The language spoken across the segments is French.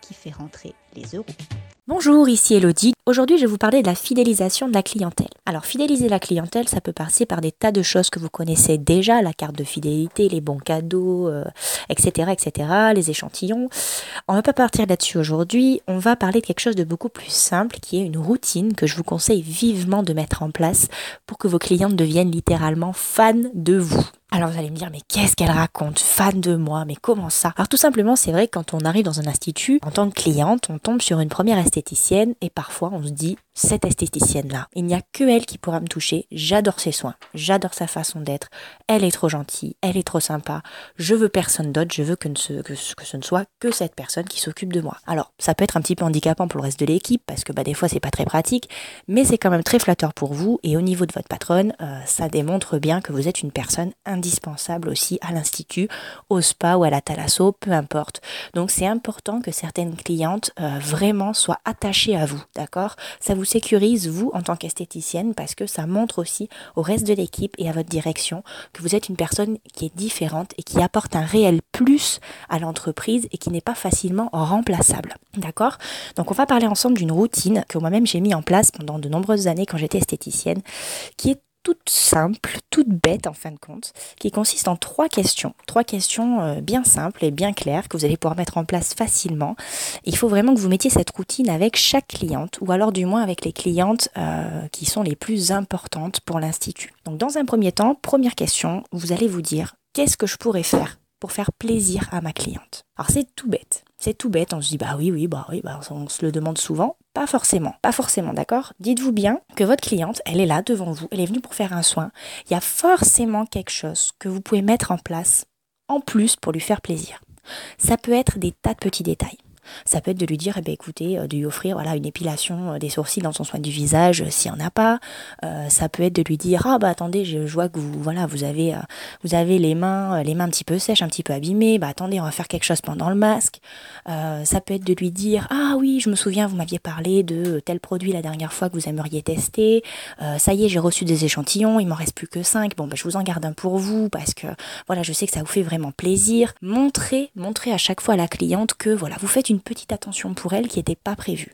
qui fait rentrer les euros. Bonjour, ici Elodie. Aujourd'hui, je vais vous parler de la fidélisation de la clientèle. Alors, fidéliser la clientèle, ça peut passer par des tas de choses que vous connaissez déjà, la carte de fidélité, les bons cadeaux, etc., euh, etc., les échantillons. On ne va pas partir là-dessus aujourd'hui. On va parler de quelque chose de beaucoup plus simple, qui est une routine que je vous conseille vivement de mettre en place pour que vos clientes deviennent littéralement fans de vous. Alors vous allez me dire, mais qu'est-ce qu'elle raconte Fan de moi, mais comment ça? Alors tout simplement, c'est vrai que quand on arrive dans un institut, en tant que cliente, on tombe sur une première esthéticienne et parfois on se dit, cette esthéticienne-là, il n'y a que elle qui pourra me toucher, j'adore ses soins, j'adore sa façon d'être, elle est trop gentille, elle est trop sympa, je veux personne d'autre, je veux que, ce, que, ce ne soit que cette personne qui s'occupe de moi. Alors ça peut être un petit peu handicapant pour le reste de l'équipe parce que bah, des fois c'est pas très pratique, mais c'est quand même très flatteur pour vous. Et au niveau de votre patronne, euh, ça démontre bien que vous êtes une personne indispensable aussi à l'institut, au spa ou à la thalasso, peu importe. Donc c'est important que certaines clientes euh, vraiment soient attachées à vous, d'accord? Ça vous sécurise vous en tant qu'esthéticienne parce que ça montre aussi au reste de l'équipe et à votre direction que vous êtes une personne qui est différente et qui apporte un réel plus à l'entreprise et qui n'est pas facilement remplaçable. D'accord? Donc on va parler ensemble d'une routine que moi-même j'ai mis en place pendant de nombreuses années quand j'étais esthéticienne qui est toute simple, toute bête en fin de compte, qui consiste en trois questions. Trois questions euh, bien simples et bien claires que vous allez pouvoir mettre en place facilement. Il faut vraiment que vous mettiez cette routine avec chaque cliente, ou alors du moins avec les clientes euh, qui sont les plus importantes pour l'Institut. Donc dans un premier temps, première question, vous allez vous dire, qu'est-ce que je pourrais faire pour faire plaisir à ma cliente Alors c'est tout bête. C'est tout bête, on se dit bah oui, oui, bah oui, bah on se le demande souvent. Pas forcément, pas forcément, d'accord? Dites-vous bien que votre cliente, elle est là devant vous, elle est venue pour faire un soin. Il y a forcément quelque chose que vous pouvez mettre en place en plus pour lui faire plaisir. Ça peut être des tas de petits détails. Ça peut être de lui dire, eh ben, écoutez, euh, de lui offrir voilà, une épilation euh, des sourcils dans son soin du visage euh, s'il n'y en a pas. ça peut être de lui dire, ah bah attendez, je, vois que vous, voilà, vous, avez, vous avez les mains, les mains un petit peu sèches, un petit peu abîmées. Bah attendez, on va faire quelque chose pendant le masque. ça peut être de lui dire, ah oui, je me souviens, vous m'aviez parlé de tel produit la dernière fois que vous aimeriez tester. ça y est, j'ai reçu des échantillons, il m'en reste plus que 5. Bon, bah, je vous en garde un pour vous parce que voilà, je sais que ça vous fait vraiment plaisir. Montrez, montrez à chaque fois à la cliente que voilà, vous faites une petite attention pour elle qui n'était pas prévue.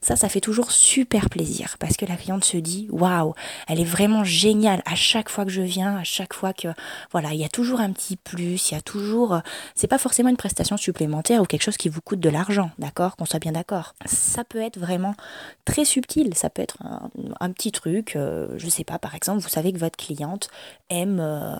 Ça, ça fait toujours super plaisir parce que la cliente se dit waouh, elle est vraiment géniale à chaque fois que je viens, à chaque fois que voilà, il y a toujours un petit plus, il y a toujours, c'est pas forcément une prestation supplémentaire ou quelque chose qui vous coûte de l'argent, d'accord, qu'on soit bien d'accord. Ça peut être vraiment très subtil, ça peut être un, petit truc, euh, je sais pas, par exemple, vous savez que votre cliente aime euh,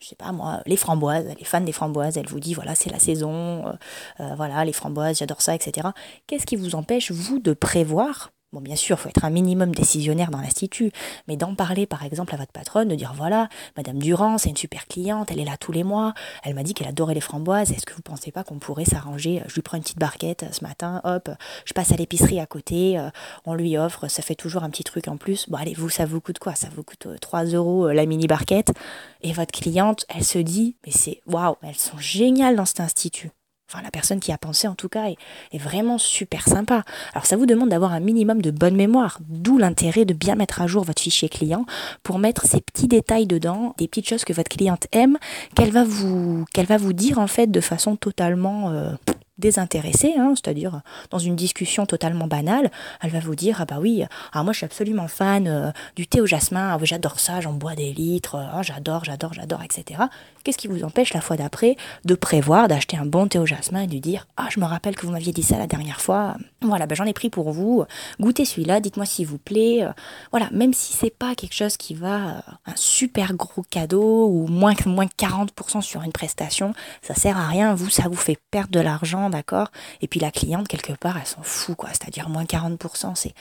je sais pas moi, les framboises, elle est fan des framboises, elle vous dit voilà c'est la saison, euh, euh, voilà les framboises, j'adore ça, etc. Qu'est-ce qui vous empêche vous de prévoir Bon, bien sûr, il faut être un minimum décisionnaire dans l'institut, mais d'en parler par exemple à votre patronne, de dire voilà, Madame Durand, c'est une super cliente, elle est là tous les mois, elle m'a dit qu'elle adorait les framboises, est-ce que vous pensez pas qu'on pourrait s'arranger Je lui prends une petite barquette ce matin, hop, je passe à l'épicerie à côté, euh, on lui offre, ça fait toujours un petit truc en plus. Bon, allez, vous, ça vous coûte quoi? Ça vous coûte 3 euh, euros euh, la mini barquette, et votre cliente, elle se dit, mais c'est waouh, elles sont géniales dans cet institut. Enfin, la personne qui a pensé, en tout cas, est, vraiment super sympa. Alors, ça vous demande d'avoir un minimum de bonne mémoire, d'où l'intérêt de bien mettre à jour votre fichier client pour mettre ces petits détails dedans, des petites choses que votre cliente aime, qu'elle va vous, va vous dire en fait de façon totalement euh, désintéressée, hein, c'est-à-dire dans une discussion totalement banale, elle va vous dire ah bah oui, ah moi je suis absolument fan euh, du thé au jasmin, ah, j'adore ça, j'en bois des litres, ah, j'adore, j'adore, j'adore, etc. Qu'est-ce qui vous empêche la fois d'après de prévoir d'acheter un bon thé au jasmin et de dire ah je me rappelle que vous m'aviez dit ça la dernière fois, voilà bah, j'en ai pris pour vous, goûtez celui-là, dites-moi s'il vous plaît, voilà même si c'est pas quelque chose qui va euh, un super gros cadeau ou moins moins 40% sur une prestation, ça sert à rien, vous ça vous fait perdre de l'argent d'accord Et puis la cliente, quelque part, elle s'en fout, quoi. C'est-à-dire moins 40%, c'est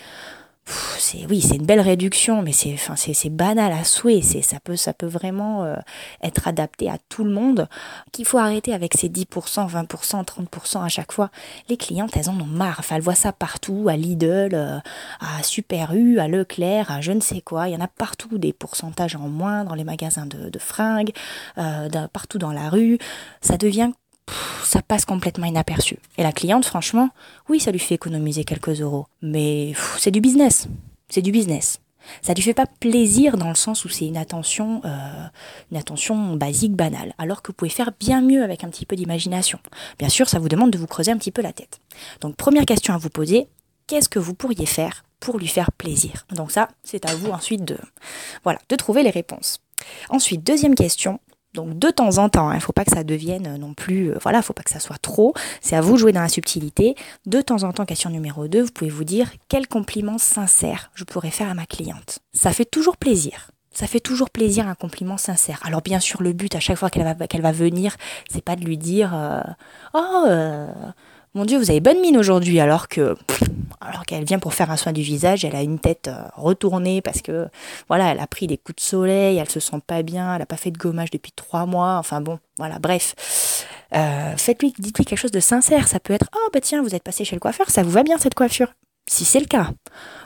c'est oui, c'est une belle réduction, mais c'est enfin c'est banal à souhait. C'est ça peut ça peut vraiment euh, être adapté à tout le monde. Qu'il faut arrêter avec ces 10%, 20%, 30% à chaque fois. Les clientes, elles en ont marre. Enfin, elles voient ça partout, à Lidl, euh, à Super U, à Leclerc, à je ne sais quoi. Il y en a partout des pourcentages en moins dans les magasins de, fringues, euh, partout dans la rue. Ça devient ça passe complètement inaperçu. Et la cliente, franchement, oui, ça lui fait économiser quelques euros, mais c'est du business. C'est du business. Ça lui fait pas plaisir dans le sens où c'est une attention, euh, une basique, banale, alors que vous pouvez faire bien mieux avec un petit peu d'imagination. Bien sûr, ça vous demande de vous creuser un petit peu la tête. Donc, première question à vous poser qu'est-ce que vous pourriez faire pour lui faire plaisir? Donc ça, c'est à vous ensuite de, voilà, de trouver les réponses. Ensuite, deuxième question, donc de temps en temps, il hein, ne faut pas que ça devienne euh, non plus, euh, voilà, il faut pas que ça soit trop. C'est à vous de jouer dans la subtilité. De temps en temps, question numéro 2, vous pouvez vous dire quel compliment sincère je pourrais faire à ma cliente. Ça fait toujours plaisir. Ça fait toujours plaisir un compliment sincère. Alors bien sûr, le but à chaque fois qu'elle va, qu'elle va venir, c'est pas de lui dire euh, oh mon Dieu, vous avez bonne mine aujourd'hui, alors que alors qu'elle vient pour faire un soin du visage, elle a une tête euh, retournée parce que voilà, elle a pris des coups de soleil, elle se sent pas bien, elle a pas fait de gommage depuis trois mois, enfin bon, voilà, bref. Euh, faites-lui, dites-lui quelque chose de sincère. Ça peut être, oh bah tiens, vous êtes passé chez le coiffeur, ça vous va bien cette coiffure? Si c'est le cas.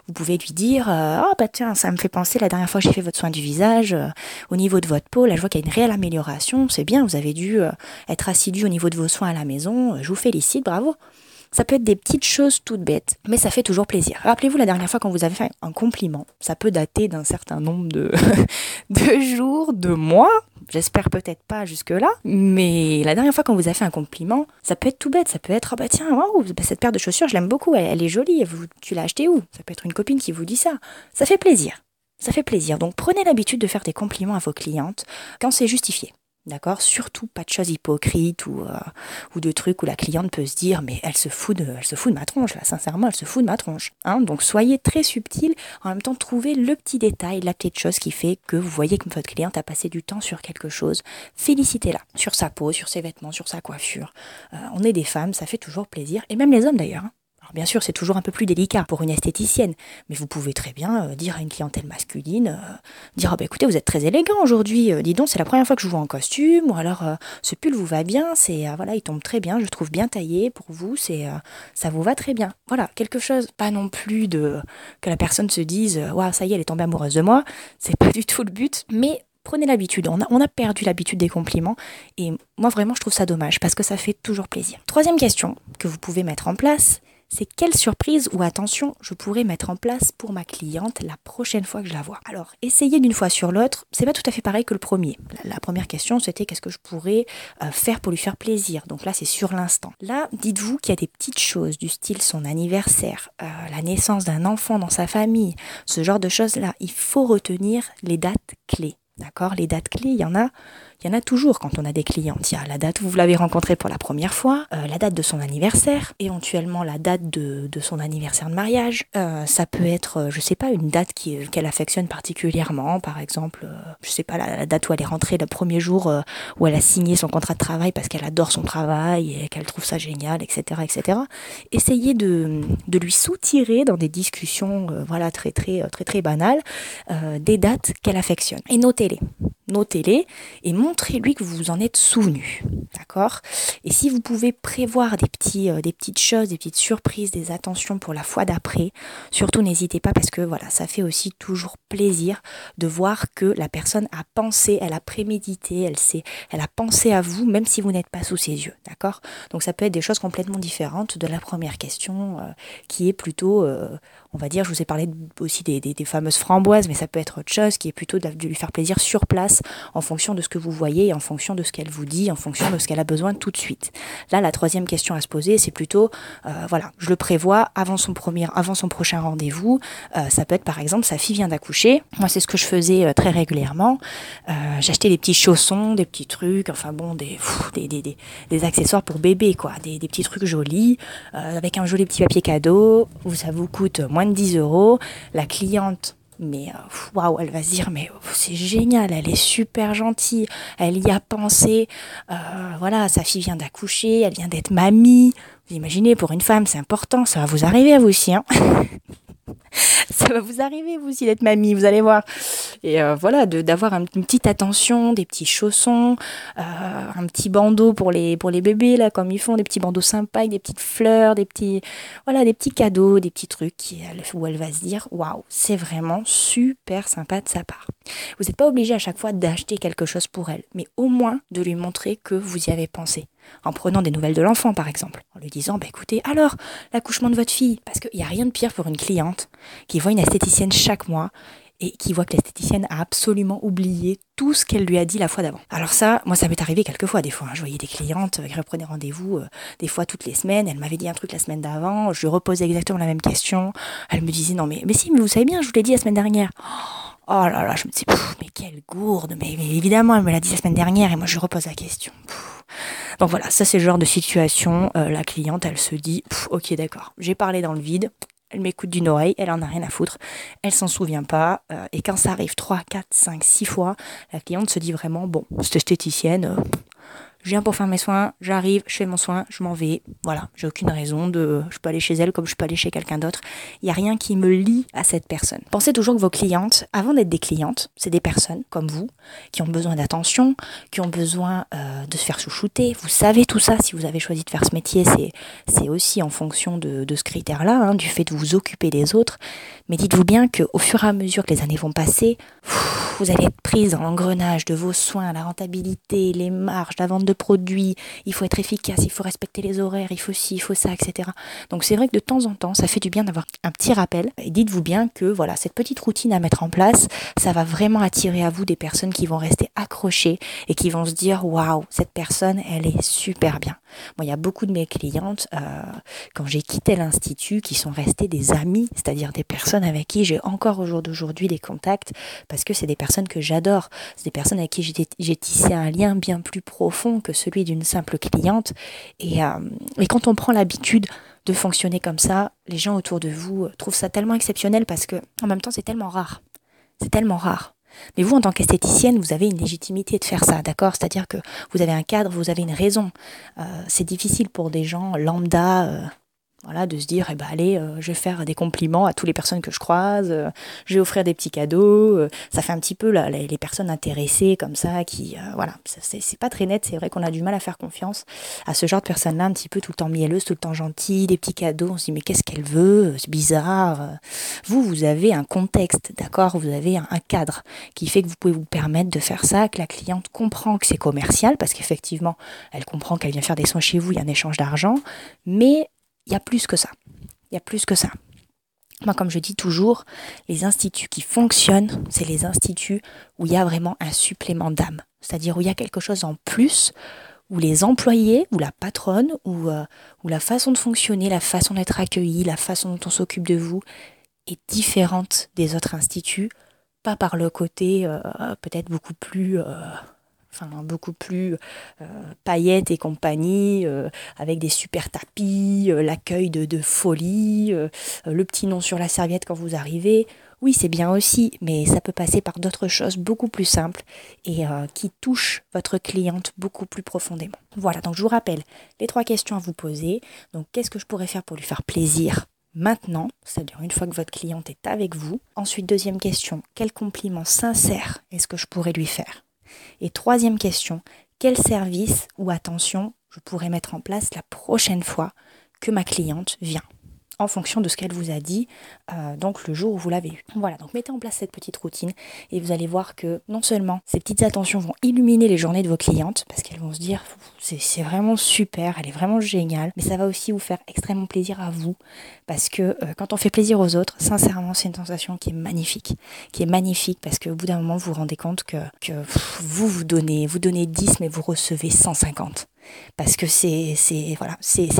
Vous pouvez lui dire euh, Oh, bah tiens, ça me fait penser la dernière fois que j'ai fait votre soin du visage, euh, au niveau de votre peau, là je vois qu'il y a une réelle amélioration, c'est bien, vous avez dû euh, être assidu au niveau de vos soins à la maison, je vous félicite, bravo. Ça peut être des petites choses toutes bêtes, mais ça fait toujours plaisir. Rappelez-vous la dernière fois quand vous avez fait un compliment, ça peut dater d'un certain nombre de, de jours, de mois, J'espère peut-être pas jusque-là, mais la dernière fois qu'on vous a fait un compliment, ça peut être tout bête, ça peut être, oh bah tiens, waouh, bah cette paire de chaussures, je l'aime beaucoup, elle, est jolie, vous, tu l'as achetée où? Ça peut être une copine qui vous dit ça. Ça fait plaisir. Ça fait plaisir. Donc prenez l'habitude de faire des compliments à vos clientes quand c'est justifié. D'accord? Surtout pas de choses hypocrites ou, euh, ou de trucs où la cliente peut se dire mais elle se fout de, elle se fout de ma tronche là, sincèrement elle se fout de ma tronche. Hein? Donc soyez très subtil, en même temps trouvez le petit détail, la petite chose qui fait que vous voyez que votre cliente a passé du temps sur quelque chose. Félicitez-la sur sa peau, sur ses vêtements, sur sa coiffure. Euh, on est des femmes, ça fait toujours plaisir, et même les hommes d'ailleurs. Hein bien sûr, c'est toujours un peu plus délicat pour une esthéticienne, mais vous pouvez très bien euh, dire à une clientèle masculine, euh, dire, oh, bah, écoutez, vous êtes très élégant aujourd'hui, euh, dis donc, c'est la première fois que je vous vois en costume, ou alors ce pull vous va bien, c'est voilà, il tombe très bien, je trouve bien taillé pour vous, c'est ça vous va très bien. Voilà, quelque chose, pas non plus de que la personne se dise, waouh, ça y est, elle est tombée amoureuse de moi, c'est pas du tout le but, mais prenez l'habitude. On a, on a perdu l'habitude des compliments et moi vraiment je trouve ça dommage parce que ça fait toujours plaisir. Troisième question que vous pouvez mettre en place, c'est quelle surprise ou attention je pourrais mettre en place pour ma cliente la prochaine fois que je la vois. Alors, essayer d'une fois sur l'autre, c'est pas tout à fait pareil que le premier. La, première question, c'était qu'est-ce que je pourrais euh, faire pour lui faire plaisir. Donc là, c'est sur l'instant. Là, dites-vous qu'il y a des petites choses du style son anniversaire, euh, la naissance d'un enfant dans sa famille, ce genre de choses-là. Il faut retenir les dates clés. D'accord? Les dates clés, il y en a il y en a toujours quand on a des clients. Il y a la date où vous l'avez rencontré pour la première fois, euh, la date de son anniversaire, éventuellement la date de, son anniversaire de mariage. Euh, ça peut être, euh, je sais pas, une date qu'elle affectionne particulièrement, par exemple, je sais pas, la, date où elle est rentrée le premier jour où elle a signé son contrat de travail parce qu'elle adore son travail et qu'elle trouve ça génial, etc., etc. Essayez de, de lui soutirer dans des discussions, voilà, très très très très banales, des dates qu'elle affectionne et notez-les notez-les et montrez-lui que vous vous en êtes souvenu. D'accord? Et si vous pouvez prévoir euh, des petites choses, des petites surprises, des attentions pour la fois d'après, surtout n'hésitez pas parce que voilà, ça fait aussi toujours plaisir de voir que la personne a pensé, elle a prémédité, elle sait, elle a pensé à vous, même si vous n'êtes pas sous ses yeux. D'accord? Donc ça peut être des choses complètement différentes de la première question euh, qui est plutôt, euh, on va dire, je vous ai parlé aussi des, fameuses framboises, mais ça peut être autre chose qui est plutôt de, lui faire plaisir sur place en fonction de ce que vous voyez, en fonction de ce qu'elle vous dit, en fonction de ce qu'elle a besoin tout de suite. Là, la troisième question à se poser, c'est plutôt, euh, voilà, je le prévois avant son premier, avant son prochain rendez-vous. Euh, ça peut être par exemple, sa fille vient d'accoucher. Moi, c'est ce que je faisais euh, très régulièrement. J'achetais des petits chaussons, des petits trucs, enfin bon, des, des, des, accessoires pour bébé, quoi, des, petits trucs jolis, avec un joli petit papier cadeau. Ça vous coûte moins de 10 euros. La cliente mais euh, waouh, elle va se dire mais oh, c'est génial, elle est super gentille, elle y a pensé, euh, voilà, sa fille vient d'accoucher, elle vient d'être mamie. Vous imaginez, pour une femme, c'est important, ça va vous arriver à vous aussi. Hein ça va vous arriver, vous aussi, d'être mamie, vous allez voir. Et euh, voilà, d'avoir une petite attention, des petits chaussons, euh, un petit bandeau pour les, pour les bébés, là, comme ils font, des petits bandeaux sympas, des petites fleurs, des petits, voilà, des petits cadeaux, des petits trucs où elle va se dire, waouh, c'est vraiment super sympa de sa part. Vous n'êtes pas obligé à chaque fois d'acheter quelque chose pour elle, mais au moins de lui montrer que vous y avez pensé en prenant des nouvelles de l'enfant par exemple, en lui disant bah écoutez, alors l'accouchement de votre fille, parce qu'il n'y a rien de pire pour une cliente qui voit une esthéticienne chaque mois et qui voit que l'esthéticienne a absolument oublié tout ce qu'elle lui a dit la fois d'avant. Alors ça, moi ça m'est arrivé quelques fois des fois. Hein. Je voyais des clientes qui reprenaient rendez-vous euh, des fois toutes les semaines. Elle m'avait dit un truc la semaine d'avant, je lui reposais exactement la même question. Elle me disait non mais mais si mais vous savez bien, je vous l'ai dit la semaine dernière. Oh là là, je me dis mais quelle gourde. Mais, évidemment elle me l'a dit la semaine dernière et moi je repose la question. Donc voilà, ça c'est le genre de situation. Euh, la cliente, elle se dit, ok d'accord, j'ai parlé dans le vide, elle m'écoute d'une oreille, elle en a rien à foutre, elle s'en souvient pas, euh, et quand ça arrive 3, 4, 5, 6 fois, la cliente se dit vraiment, bon, cette esthéticienne, euh, je viens pour faire mes soins, j'arrive, je fais mon soin, je m'en vais. Voilà, j'ai aucune raison de. Je peux aller chez elle comme je peux aller chez quelqu'un d'autre. Il n'y a rien qui me lie à cette personne. Pensez toujours que vos clientes, avant d'être des clientes, c'est des personnes comme vous, qui ont besoin d'attention, qui ont besoin euh, de se faire chouchouter. Vous savez tout ça, si vous avez choisi de faire ce métier, c'est aussi en fonction de, ce critère-là, hein, du fait de vous occuper des autres. Mais dites-vous bien qu'au fur et à mesure que les années vont passer, vous allez être prise dans l'engrenage de vos soins, la rentabilité, les marges, la vente de produits, il faut être efficace, il faut respecter les horaires, il faut ci, il faut ça, etc. Donc c'est vrai que de temps en temps, ça fait du bien d'avoir un petit rappel. Et dites-vous bien que voilà, cette petite routine à mettre en place, ça va vraiment attirer à vous des personnes qui vont rester accrochées et qui vont se dire waouh, cette personne, elle est super bien. Moi, il y a beaucoup de mes clientes, euh, quand j'ai quitté l'Institut, qui sont restées des amis, c'est-à-dire des personnes avec qui j'ai encore au jour d'aujourd'hui des contacts, parce que c'est des personnes que j'adore, c'est des personnes avec qui j'ai tissé un lien bien plus profond que celui d'une simple cliente. Et, euh, et quand on prend l'habitude de fonctionner comme ça, les gens autour de vous trouvent ça tellement exceptionnel parce que, en même temps, c'est tellement rare. C'est tellement rare. Mais vous, en tant qu'esthéticienne, vous avez une légitimité de faire ça, d'accord? C'est-à-dire que vous avez un cadre, vous avez une raison. Euh, c'est difficile pour des gens lambda, euh, voilà, de se dire, eh ben, allez, euh, je vais faire des compliments à toutes les personnes que je croise, euh, je vais offrir des petits cadeaux. Euh, ça fait un petit peu là, les, personnes intéressées comme ça, qui, voilà, c'est pas très net. C'est vrai qu'on a du mal à faire confiance à ce genre de personnes-là, un petit peu tout le temps mielleuses, tout le temps gentilles, des petits cadeaux. On se dit, mais qu'est-ce qu'elle veut C'est bizarre. Vous, vous avez un contexte, d'accord Vous avez un, un cadre qui fait que vous pouvez vous permettre de faire ça, que la cliente comprend que c'est commercial, parce qu'effectivement, elle comprend qu'elle vient faire des soins chez vous, il y a un échange d'argent, mais il y a plus que ça. Il y a plus que ça. Moi, comme je dis toujours, les instituts qui fonctionnent, c'est les instituts où il y a vraiment un supplément d'âme. C'est-à-dire où il y a quelque chose en plus, où les employés, ou la patronne, ou, euh, la façon de fonctionner, la façon d'être accueilli, la façon dont on s'occupe de vous est différente des autres instituts, pas par le côté euh, peut-être beaucoup plus... Euh, enfin beaucoup plus euh, paillettes et compagnie, euh, avec des super tapis, euh, l'accueil de, de, folie, le petit nom sur la serviette quand vous arrivez. Oui, c'est bien aussi, mais ça peut passer par d'autres choses beaucoup plus simples et qui touchent votre cliente beaucoup plus profondément. Voilà, donc je vous rappelle les trois questions à vous poser. Donc, qu'est-ce que je pourrais faire pour lui faire plaisir maintenant, c'est-à-dire une fois que votre cliente est avec vous? Ensuite, deuxième question, quel compliment sincère est-ce que je pourrais lui faire? Et troisième question, quel service ou attention je pourrais mettre en place la prochaine fois que ma cliente vient? En fonction de ce qu'elle vous a dit, euh, donc le jour où vous l'avez eu. Voilà, donc mettez en place cette petite routine et vous allez voir que non seulement ces petites attentions vont illuminer les journées de vos clientes, parce qu'elles vont se dire c'est vraiment super, elle est vraiment géniale, mais ça va aussi vous faire extrêmement plaisir à vous, parce que euh, quand on fait plaisir aux autres, sincèrement, c'est une sensation qui est magnifique, qui est magnifique, parce qu'au bout d'un moment, vous vous rendez compte que, vous vous donnez, vous donnez 10, mais vous recevez 150 parce que c'est voilà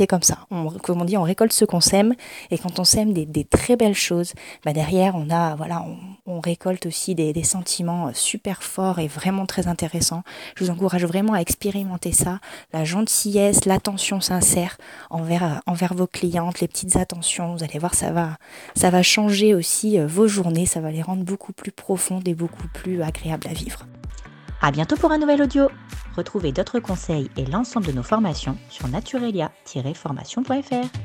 comme ça. Comme on dit on récolte ce qu'on sème. Et quand on sème des, très belles choses bah derrière on a voilà on, on récolte aussi des, des, sentiments super forts et vraiment très intéressants. Je vous encourage vraiment à expérimenter ça. La gentillesse l'attention sincère envers envers vos clientes les petites attentions. Vous allez voir ça va ça va changer aussi euh, vos journées. Ça va les rendre beaucoup plus profondes et beaucoup plus agréables à vivre à bientôt pour un nouvel audio. Retrouvez d'autres conseils et l'ensemble de nos formations sur naturelia-formation.fr.